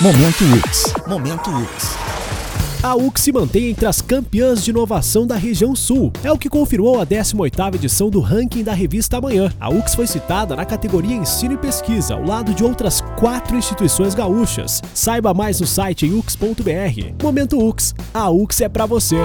Momento UX. Momento UX. A UX se mantém entre as campeãs de inovação da região sul. É o que confirmou a 18ª edição do ranking da revista Amanhã. A UX foi citada na categoria Ensino e Pesquisa, ao lado de outras quatro instituições gaúchas. Saiba mais no site ux.br. Momento UX. A UX é para você.